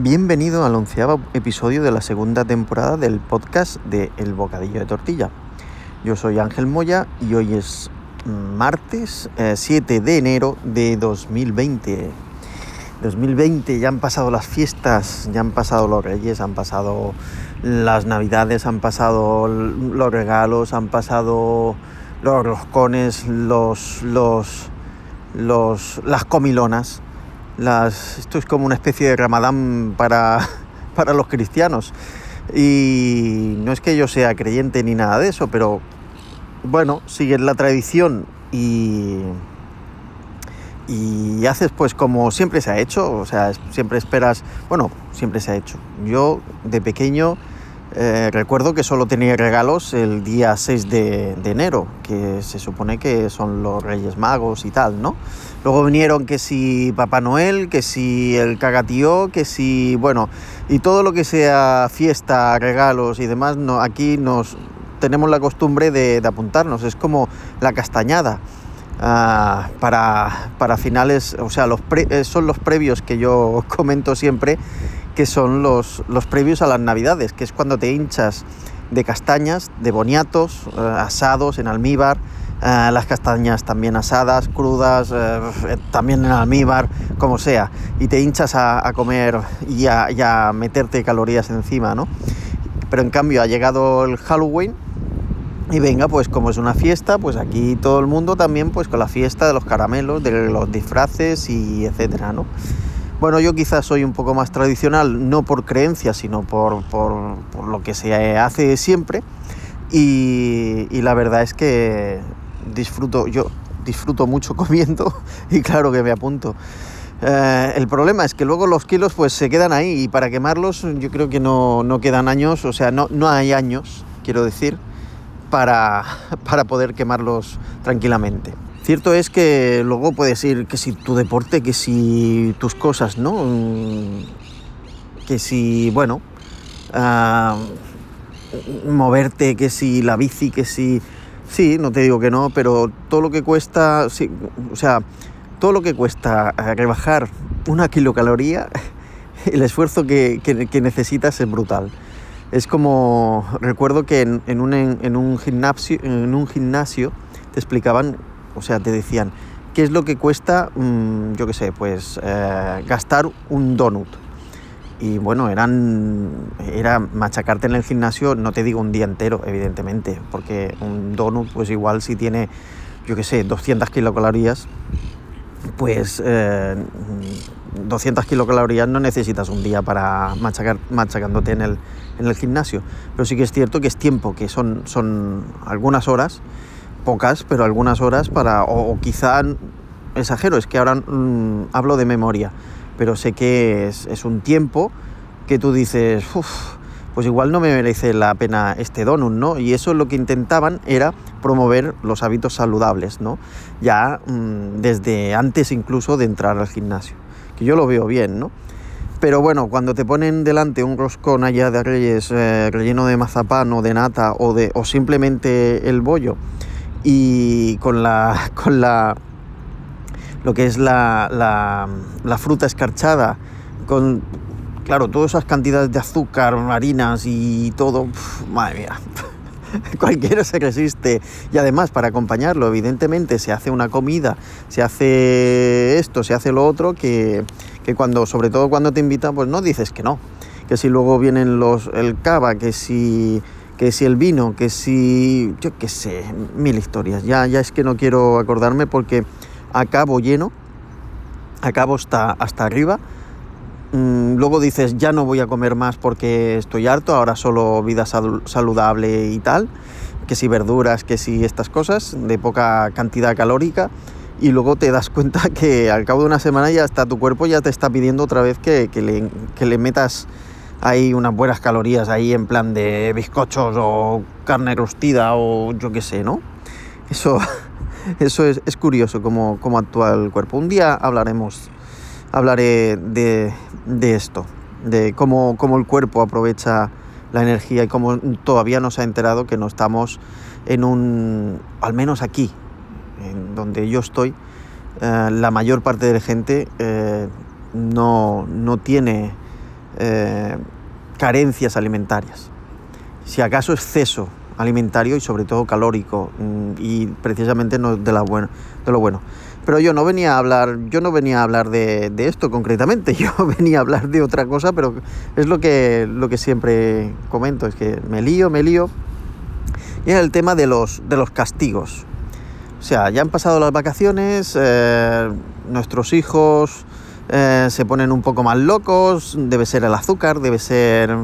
Bienvenido al onceavo episodio de la segunda temporada del podcast de El Bocadillo de Tortilla. Yo soy Ángel Moya y hoy es martes 7 eh, de enero de 2020. 2020 ya han pasado las fiestas, ya han pasado los reyes, han pasado las navidades, han pasado los regalos, han pasado los roscones, los, los, los, las comilonas las, esto es como una especie de ramadán para, para los cristianos. Y no es que yo sea creyente ni nada de eso, pero bueno, sigues la tradición y, y haces pues como siempre se ha hecho, o sea, siempre esperas, bueno, siempre se ha hecho. Yo de pequeño eh, recuerdo que solo tenía regalos el día 6 de, enero, que se supone que son los Reyes Magos y tal, ¿no? Luego vinieron que si Papá Noel, que si el cagatío, que si, bueno, y todo lo que sea fiesta, regalos y demás, no, aquí nos tenemos la costumbre de, apuntarnos, es como la castañada. Ah, para, para, finales, o sea, los eh, son los previos que yo comento siempre que son los, los previos a las navidades, que es cuando te hinchas de castañas, de boniatos, eh, asados en almíbar, eh, las castañas también asadas, crudas, eh, también en almíbar, como sea, y te hinchas a, comer y a, meterte calorías encima, ¿no? Pero en cambio ha llegado el Halloween y venga, pues como es una fiesta, pues aquí todo el mundo también pues con la fiesta de los caramelos, de los disfraces y etcétera, ¿no? Bueno, yo quizás soy un poco más tradicional, no por creencia, sino por, lo que se hace siempre. Y, la verdad es que disfruto, yo disfruto mucho comiendo y claro que me apunto. Eh, el problema es que luego los kilos pues se quedan ahí y para quemarlos yo creo que no, quedan años, o sea, no, no hay años, quiero decir, para, para poder quemarlos tranquilamente. Cierto es que luego puedes ir, que si tu deporte, que si tus cosas, ¿no? Mm, que si, bueno, ah, moverte, que si la bici, que si... Sí, no te digo que no, pero todo lo que cuesta, sí, o sea, todo lo que cuesta rebajar una kilocaloría, el esfuerzo que, necesitas es brutal. Es como, recuerdo que en, un, en, un gimnasio, en un gimnasio te explicaban o sea, te decían, ¿qué es lo que cuesta, mm, yo qué sé, pues eh, gastar un donut? Y bueno, eran, era machacarte en el gimnasio, no te digo un día entero, evidentemente, porque un donut, pues igual si tiene, yo qué sé, 200 kilocalorías, pues 200 eh, kilocalorías no necesitas un día para machacar, machacándote en el, en el gimnasio. Pero sí que es cierto que es tiempo, que son, son algunas horas pocas, pero algunas horas para, o, quizá exagero, es que ahora mm, hablo de memoria, pero sé que es, un tiempo que tú dices, pues igual no me merece la pena este donut, ¿no? Y eso lo que intentaban era promover los hábitos saludables, ¿no? Ya mm, desde antes incluso de entrar al gimnasio, que yo lo veo bien, ¿no? Pero bueno, cuando te ponen delante un roscón allá de Reyes eh, relleno de mazapán o de nata o, de, o simplemente el bollo, y con la, con la lo que es la, la, fruta escarchada, con, claro, todas esas cantidades de azúcar, harinas y todo, madre mía, cualquiera se resiste. Y además, para acompañarlo, evidentemente, se hace una comida, se hace esto, se hace lo otro, que, que cuando, sobre todo cuando te invitan, pues no dices que no. Que si luego vienen los, el cava, que si que si el vino, que si, yo qué sé, mil historias. Ya, ya es que no quiero acordarme porque acabo lleno, acabo hasta, hasta arriba. Mm, luego dices, ya no voy a comer más porque estoy harto, ahora solo vida saludable y tal. Que si verduras, que si estas cosas de poca cantidad calórica. Y luego te das cuenta que al cabo de una semana ya está tu cuerpo ya te está pidiendo otra vez que, que le metas hay unas buenas calorías ahí en plan de bizcochos o carne rostida o yo qué sé, ¿no? Eso, eso es, curioso cómo, cómo, actúa el cuerpo. Un día hablaremos, hablaré de, esto, de cómo, cómo, el cuerpo aprovecha la energía y cómo todavía no se ha enterado que no estamos en un, al menos aquí, en donde yo estoy, eh, la mayor parte de la gente eh, no, no tiene eh, carencias alimentarias. Si acaso exceso alimentario y sobre todo calórico mm, y precisamente no de, de lo bueno. Pero yo no venía a hablar, yo no venía a hablar de, esto concretamente, yo venía a hablar de otra cosa, pero es lo que, lo que siempre comento, es que me lío, me lío. Y es el tema de los, de los castigos. O sea, ya han pasado las vacaciones, eh, nuestros hijos eh, se ponen un poco más locos, debe ser el azúcar, debe ser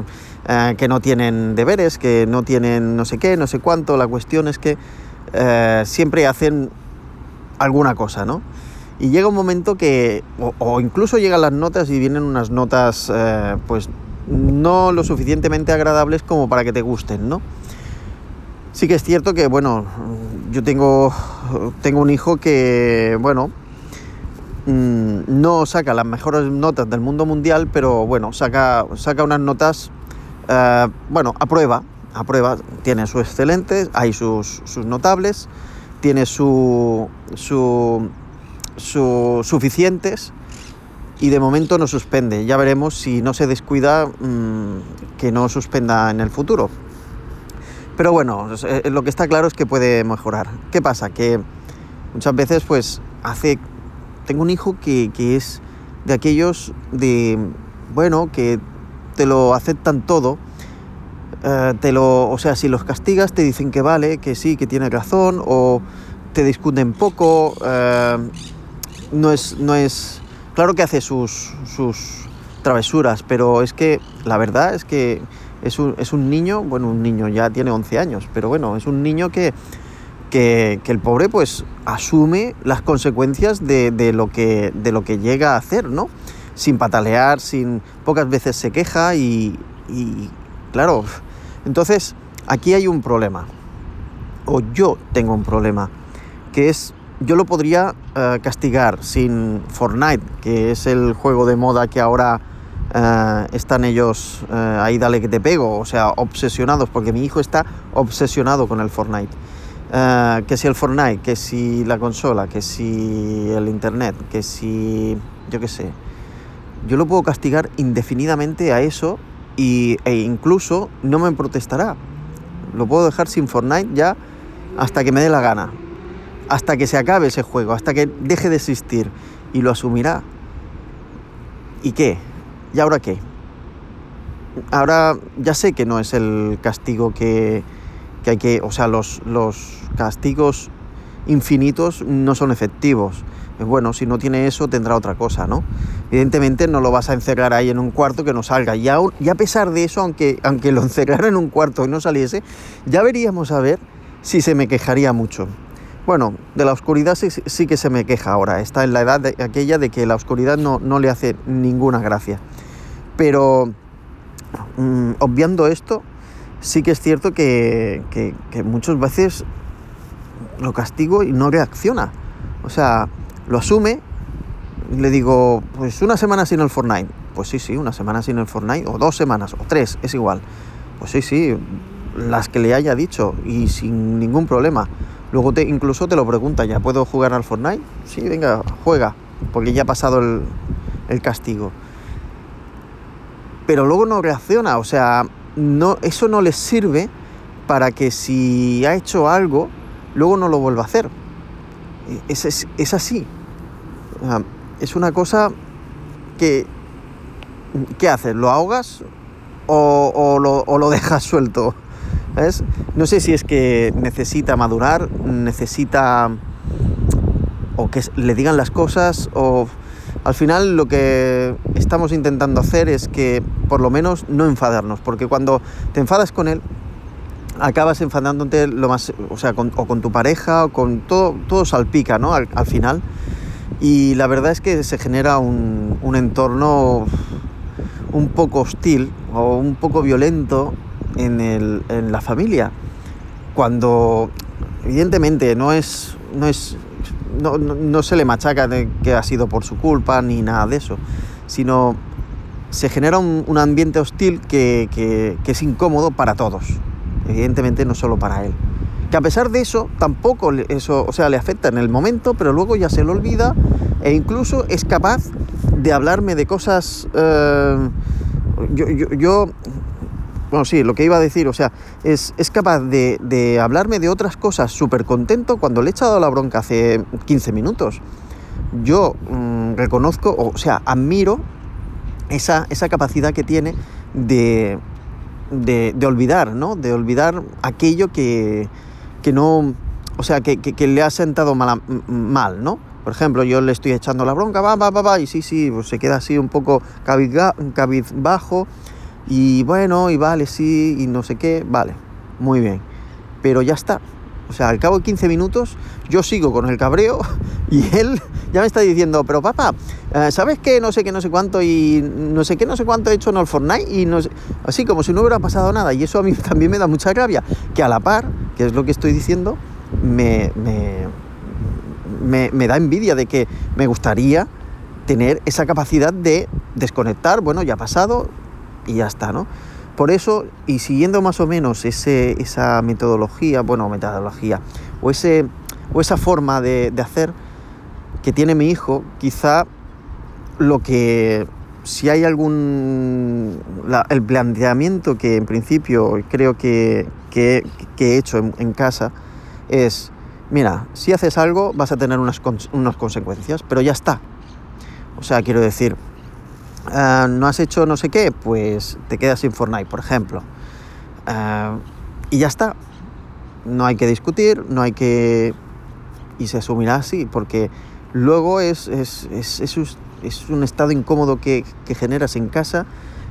eh, que no tienen deberes, que no tienen no sé qué, no sé cuánto. La cuestión es que siempre hacen alguna cosa, ¿no? Y llega un momento que, o, incluso llegan las notas y vienen unas notas, pues no lo suficientemente agradables como para que te gusten, ¿no? Sí que es cierto que, bueno, yo tengo, tengo un hijo que, bueno, mm, no saca las mejores notas del mundo mundial, pero bueno, saca, saca unas notas, eh, bueno, a prueba, a prueba, tiene sus excelentes, hay sus, notables, tiene su, su, suficientes y de momento no suspende. Ya veremos si no se descuida mm, que no suspenda en el futuro. Pero bueno, lo que está claro es que puede mejorar. ¿Qué pasa? Que muchas veces pues hace... Tengo un hijo que, es de aquellos de... Bueno, que te lo aceptan todo. Eh, te lo, o sea, si los castigas te dicen que vale, que sí, que tiene razón, o te discuten poco. Eh, no es, no es. Claro que hace sus, sus travesuras, pero es que la verdad es que es un, niño, bueno, un niño ya tiene 11 años, pero bueno, es un niño que, que, el pobre pues asume las consecuencias de, lo que, de lo que llega a hacer, ¿no? Sin patalear, sin pocas veces se queja y, claro, entonces aquí hay un problema, o yo tengo un problema, que es, yo lo podría eh, castigar sin Fortnite, que es el juego de moda que ahora eh, están ellos eh, ahí dale que te pego, o sea, obsesionados, porque mi hijo está obsesionado con el Fortnite. Eh, que si el Fortnite, que si la consola, que si el internet, que si yo qué sé. Yo lo puedo castigar indefinidamente a eso y, e incluso no me protestará. Lo puedo dejar sin Fortnite ya hasta que me dé la gana. Hasta que se acabe ese juego, hasta que deje de existir. Y lo asumirá. ¿Y qué? ¿Y ahora qué? Ahora ya sé que no es el castigo que, hay que, o sea, los, los castigos infinitos no son efectivos. Bueno, si no tiene eso tendrá otra cosa, ¿no? Evidentemente no lo vas a encerrar ahí en un cuarto que no salga. Y a, pesar de eso, aunque, aunque lo encerrara en un cuarto y no saliese, ya veríamos a ver si se me quejaría mucho. Bueno, de la oscuridad sí, sí que se me queja ahora. Está en la edad de, aquella de que la oscuridad no, no le hace ninguna gracia. Pero mm, obviando esto, sí que es cierto que, muchas veces lo castigo y no reacciona. O sea, lo asume le digo, pues una semana sin el Fortnite. Pues sí, sí, una semana sin el Fortnite, o dos semanas, o tres, es igual. Pues sí, sí, las que le haya dicho y sin ningún problema. Luego te, incluso te lo pregunta, ¿ya puedo jugar al Fortnite? Sí, venga, juega, porque ya ha pasado el, el castigo pero luego no reacciona, o sea, no, eso no les sirve para que si ha hecho algo, luego no lo vuelva a hacer. Es, es, así. Es una cosa que... ¿Qué haces? ¿Lo ahogas o, lo, o lo, dejas suelto? No sé si es que necesita madurar, necesita... o que le digan las cosas o al final lo que estamos intentando hacer es que por lo menos no enfadarnos, porque cuando te enfadas con él, acabas enfadándote lo más, o sea, con, o con tu pareja, o con todo, todo salpica, ¿no? Al, final. Y la verdad es que se genera un, entorno un poco hostil o un poco violento en, el, en la familia. Cuando evidentemente no es, no es no, se le machaca de que ha sido por su culpa ni nada de eso, sino se genera un, ambiente hostil que, es incómodo para todos, evidentemente no solo para él. Que a pesar de eso, tampoco eso, o sea, le afecta en el momento, pero luego ya se lo olvida e incluso es capaz de hablarme de cosas, eh, yo, yo, bueno, sí, lo que iba a decir, o sea, es, es capaz de, de, hablarme de otras cosas súper contento cuando le he echado la bronca hace 15 minutos. Yo mmm, reconozco, o sea, admiro esa, esa capacidad que tiene de, de, de, olvidar, ¿no? De olvidar aquello que, que no, o sea, que, que, que le ha sentado mal, mal, ¿no? Por ejemplo, yo le estoy echando la bronca, va, va, va, va, y sí, sí, pues se queda así un poco cabizbajo, y bueno, y vale, sí, y no sé qué, vale, muy bien. Pero ya está. O sea, al cabo de 15 minutos yo sigo con el cabreo y él ya me está diciendo, pero papá, eh, ¿sabes qué? No sé qué, no sé cuánto y no sé qué, no sé cuánto he hecho en el Fortnite y no sé... Así como si no hubiera pasado nada. Y eso a mí también me da mucha rabia. Que a la par, que es lo que estoy diciendo, me, me, me, me da envidia de que me gustaría tener esa capacidad de desconectar, bueno, ya ha pasado y ya está, ¿no? Por eso, y siguiendo más o menos ese, esa metodología, bueno, metodología, o, ese, o esa forma de, hacer que tiene mi hijo, quizá lo que, si hay algún, la, el planteamiento que en principio creo que, que, que he hecho en, en, casa es, mira, si haces algo vas a tener unas, unas consecuencias, pero ya está. O sea, quiero decir, Uh, no has hecho no sé qué, pues te quedas sin Fortnite, por ejemplo. Uh, y ya está. No hay que discutir, no hay que... Y se asumirá así, porque luego es, es, es, es un estado incómodo que, que, generas en casa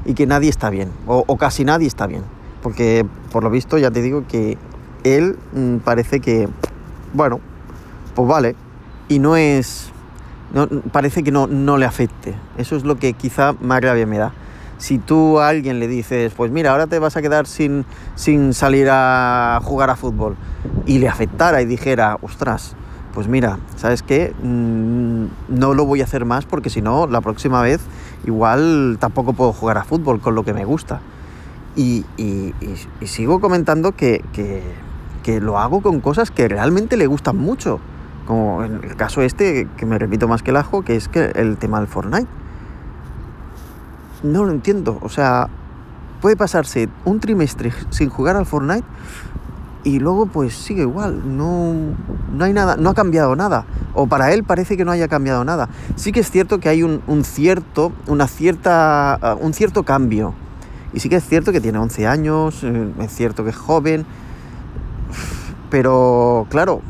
y que nadie está bien, o, o, casi nadie está bien. Porque por lo visto ya te digo que él mmm, parece que, bueno, pues vale, y no es no, parece que no, no le afecte. Eso es lo que quizá más rabia me da. Si tú a alguien le dices, pues mira, ahora te vas a quedar sin, sin salir a jugar a fútbol, y le afectara y dijera, ostras, pues mira, ¿sabes qué? Mm, no lo voy a hacer más porque si no, la próxima vez igual tampoco puedo jugar a fútbol con lo que me gusta. Y, y, y, sigo comentando que, que, que lo hago con cosas que realmente le gustan mucho. Como en el caso este, que me repito más que el ajo, que es que el tema del Fortnite. No lo entiendo. O sea, puede pasarse un trimestre sin jugar al Fortnite y luego pues sigue igual. No, no hay nada, no ha cambiado nada. O para él parece que no haya cambiado nada. Sí que es cierto que hay un, un cierto, una cierta, un cierto cambio. Y sí que es cierto que tiene 11 años, eh, es cierto que es joven. Pero claro,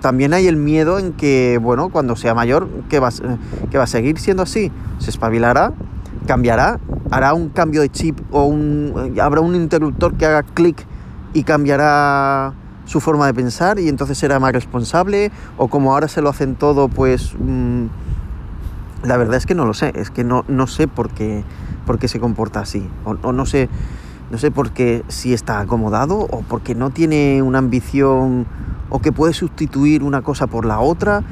también hay el miedo en que, bueno, cuando sea mayor, que va, que va a seguir siendo así. Se espabilará, cambiará, hará un cambio de chip o un, habrá un interruptor que haga clic y cambiará su forma de pensar y entonces será más responsable o como ahora se lo hacen todo, pues mmm, la verdad es que no lo sé, es que no, no sé por qué, por qué se comporta así o, o no sé no sé por qué si está acomodado o porque no tiene una ambición o que puede sustituir una cosa por la otra.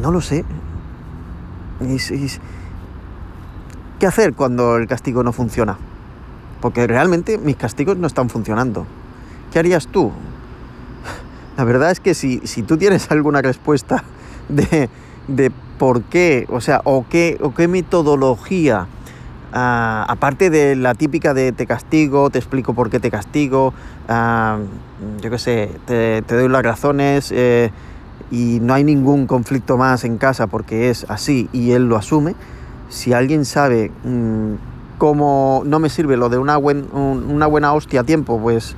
No lo sé. ¿Qué hacer cuando el castigo no funciona? Porque realmente mis castigos no están funcionando. ¿Qué harías tú? La verdad es que si, si tú tienes alguna respuesta de, de por qué, o sea, o qué, o qué metodología Uh, aparte de la típica de te castigo, te explico por qué te castigo, uh, yo qué sé, te, te, doy las razones eh, y no hay ningún conflicto más en casa porque es así y él lo asume. Si alguien sabe um, cómo no me sirve lo de una, buen, un, una buena hostia a tiempo, pues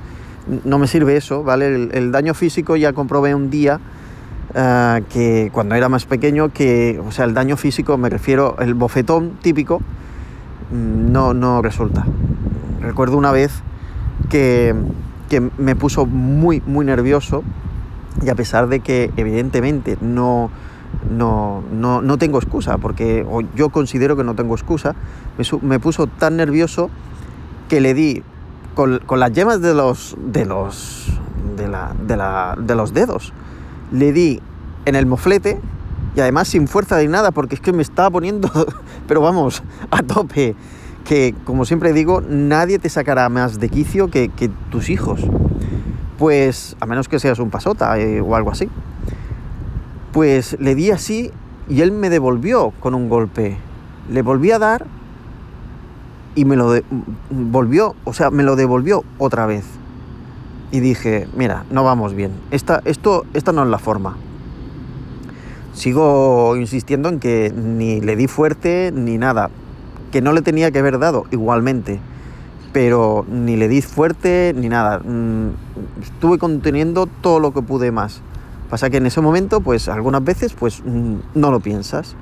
no me sirve eso, ¿vale? El, el daño físico ya comprobé un día. Uh, que cuando era más pequeño, que, o sea, el daño físico me refiero, el bofetón típico, no, no resulta. Recuerdo una vez que, que me puso muy, muy nervioso y a pesar de que evidentemente no, no, no, no tengo excusa, porque yo considero que no tengo excusa, me, me puso tan nervioso que le di con, con, las yemas de los, de, los, de, la, de, la, de los dedos, le di en el moflete y además sin fuerza de nada, porque es que me estaba poniendo, pero vamos, a tope. Que, como siempre digo, nadie te sacará más de quicio que, tus hijos. Pues, a menos que seas un pasota eh, o algo así. Pues le di así y él me devolvió con un golpe. Le volví a dar y me lo volvió, o sea, me lo devolvió otra vez. Y dije, mira, no vamos bien. Esta, esto, esta no es la forma. Sigo insistiendo en que ni le di fuerte ni nada. Que no le tenía que haber dado igualmente. Pero ni le di fuerte ni nada. Mm, estuve conteniendo todo lo que pude más. Pasa que en ese momento, pues algunas veces, pues mm, no lo piensas.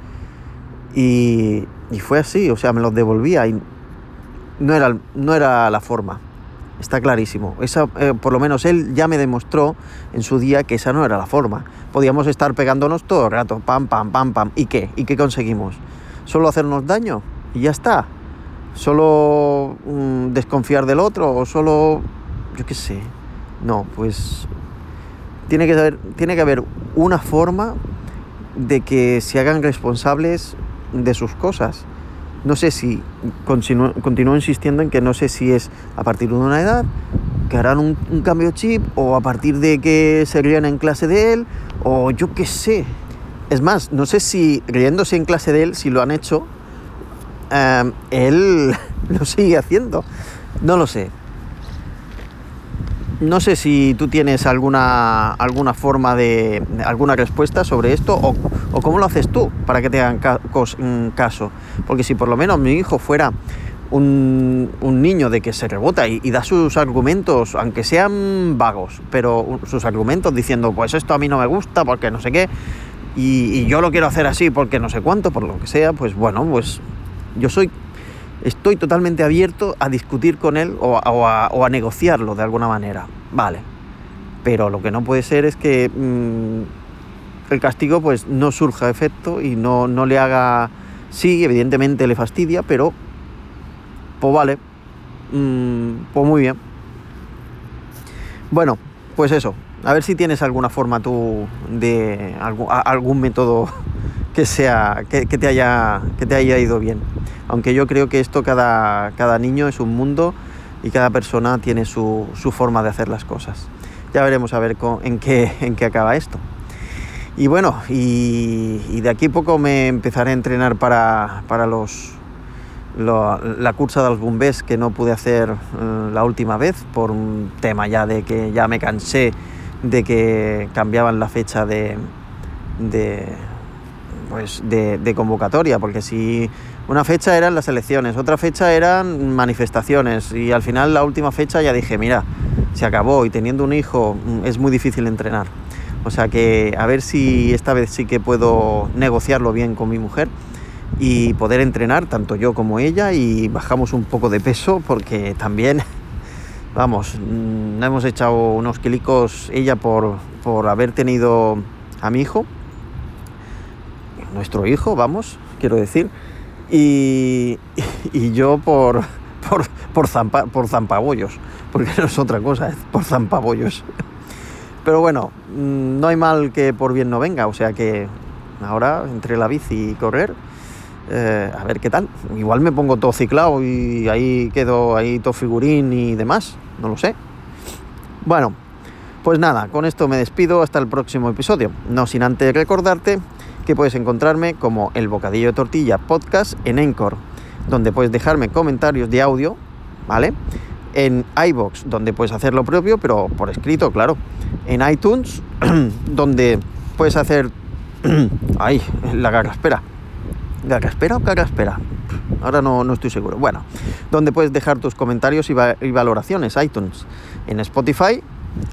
Y, y fue así, o sea, me los devolvía y no era, no era la forma. Está clarísimo. Esa, eh, por lo menos él ya me demostró en su día que esa no era la forma. Podíamos estar pegándonos todo el rato, pam, pam, pam, pam. ¿Y qué? ¿Y qué conseguimos? ¿Solo hacernos daño? Y ya está. ¿Solo mm, desconfiar del otro? ¿O solo... yo qué sé? No, pues... Tiene que, haber, tiene que haber una forma de que se hagan responsables de sus cosas no sé si continúo, insistiendo en que no sé si es a partir de una edad que harán un, cambio chip o a partir de que se rían en clase de él o yo qué sé. Es más, no sé si riéndose en clase de él, si lo han hecho, em, él lo sigue haciendo. No lo sé. No sé si tú tienes alguna, alguna forma de, alguna respuesta sobre esto o, cómo lo haces tú para que te hagan mm, caso. Porque si por lo menos mi hijo fuera un, niño de que se rebota y, da sus argumentos, aunque sean vagos, pero sus argumentos diciendo, pues esto a mí no me gusta porque no sé qué, y, yo lo quiero hacer así porque no sé cuánto, por lo que sea, pues bueno, pues yo soy estoy totalmente abierto a discutir con él o a, negociarlo de alguna manera. Vale. Pero lo que no puede ser es que mm, el castigo pues no surja efecto y no, le haga... Sí, evidentemente le fastidia, pero pues vale. Mm, pues muy bien. Bueno, pues eso. A ver si tienes alguna forma tú de algún método que sea que, te haya que te haya ido bien aunque yo creo que esto cada, cada niño es un mundo y cada persona tiene su, forma de hacer las cosas. Ya veremos a ver en, qué, en qué acaba esto. Y bueno, y, de aquí poco me empezaré a entrenar para, los, la cursa de los bombés que no pude hacer eh, la última vez por un tema ya de que ya me cansé de que cambiaban la fecha de, de pues de, convocatoria, porque si una fecha eran las elecciones, otra fecha eran manifestaciones y al final la última fecha ya dije, mira, se acabó y teniendo un hijo mm, es muy difícil entrenar. O sea que a ver si esta vez sí que puedo negociarlo bien con mi mujer y poder entrenar tanto yo como ella y bajamos un poco de peso porque también, vamos, mm, hemos echado unos quilicos ella por, por haber tenido a mi hijo nuestro hijo, vamos, quiero decir, y, yo por, por, por, zampa, por zampabollos, porque no es otra cosa, es por zampabollos. Pero bueno, mm, no hay mal que por bien no venga, o sea que ahora entre la bici y correr, eh, a ver qué tal. Igual me pongo todo ciclado y ahí quedo ahí todo figurín y demás, no lo sé. Bueno, pues nada, con esto me despido hasta el próximo episodio. No sin antes recordarte puedes encontrarme como el Bocadillo de Tortilla Podcast en Encore, donde puedes dejarme comentarios de audio, ¿vale? En iBox, donde puedes hacer lo propio, pero por escrito, claro. En iTunes, donde puedes hacer. ¡Ay! La espera ¿Espera o espera Ahora no, no, estoy seguro. Bueno, donde puedes dejar tus comentarios y, y valoraciones, iTunes. En Spotify,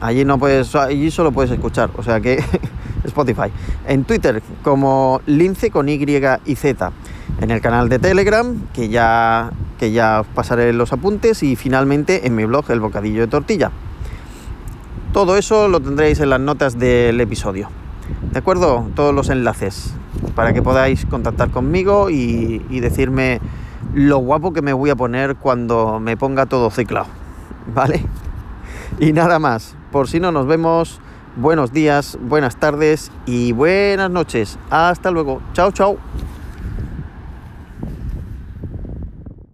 allí no puedes, allí solo puedes escuchar. O sea que Spotify. En Twitter como Lince con Y y Z. En el canal de Telegram, que ya, que ya os pasaré los apuntes. Y finalmente en mi blog El Bocadillo de Tortilla. Todo eso lo tendréis en las notas del episodio. ¿De acuerdo? Todos los enlaces para que podáis contactar conmigo y, y decirme lo guapo que me voy a poner cuando me ponga todo ciclado. ¿Vale? Y nada más. Por si no nos vemos buenos días, buenas tardes y buenas noches. Hasta luego. Chao, chao.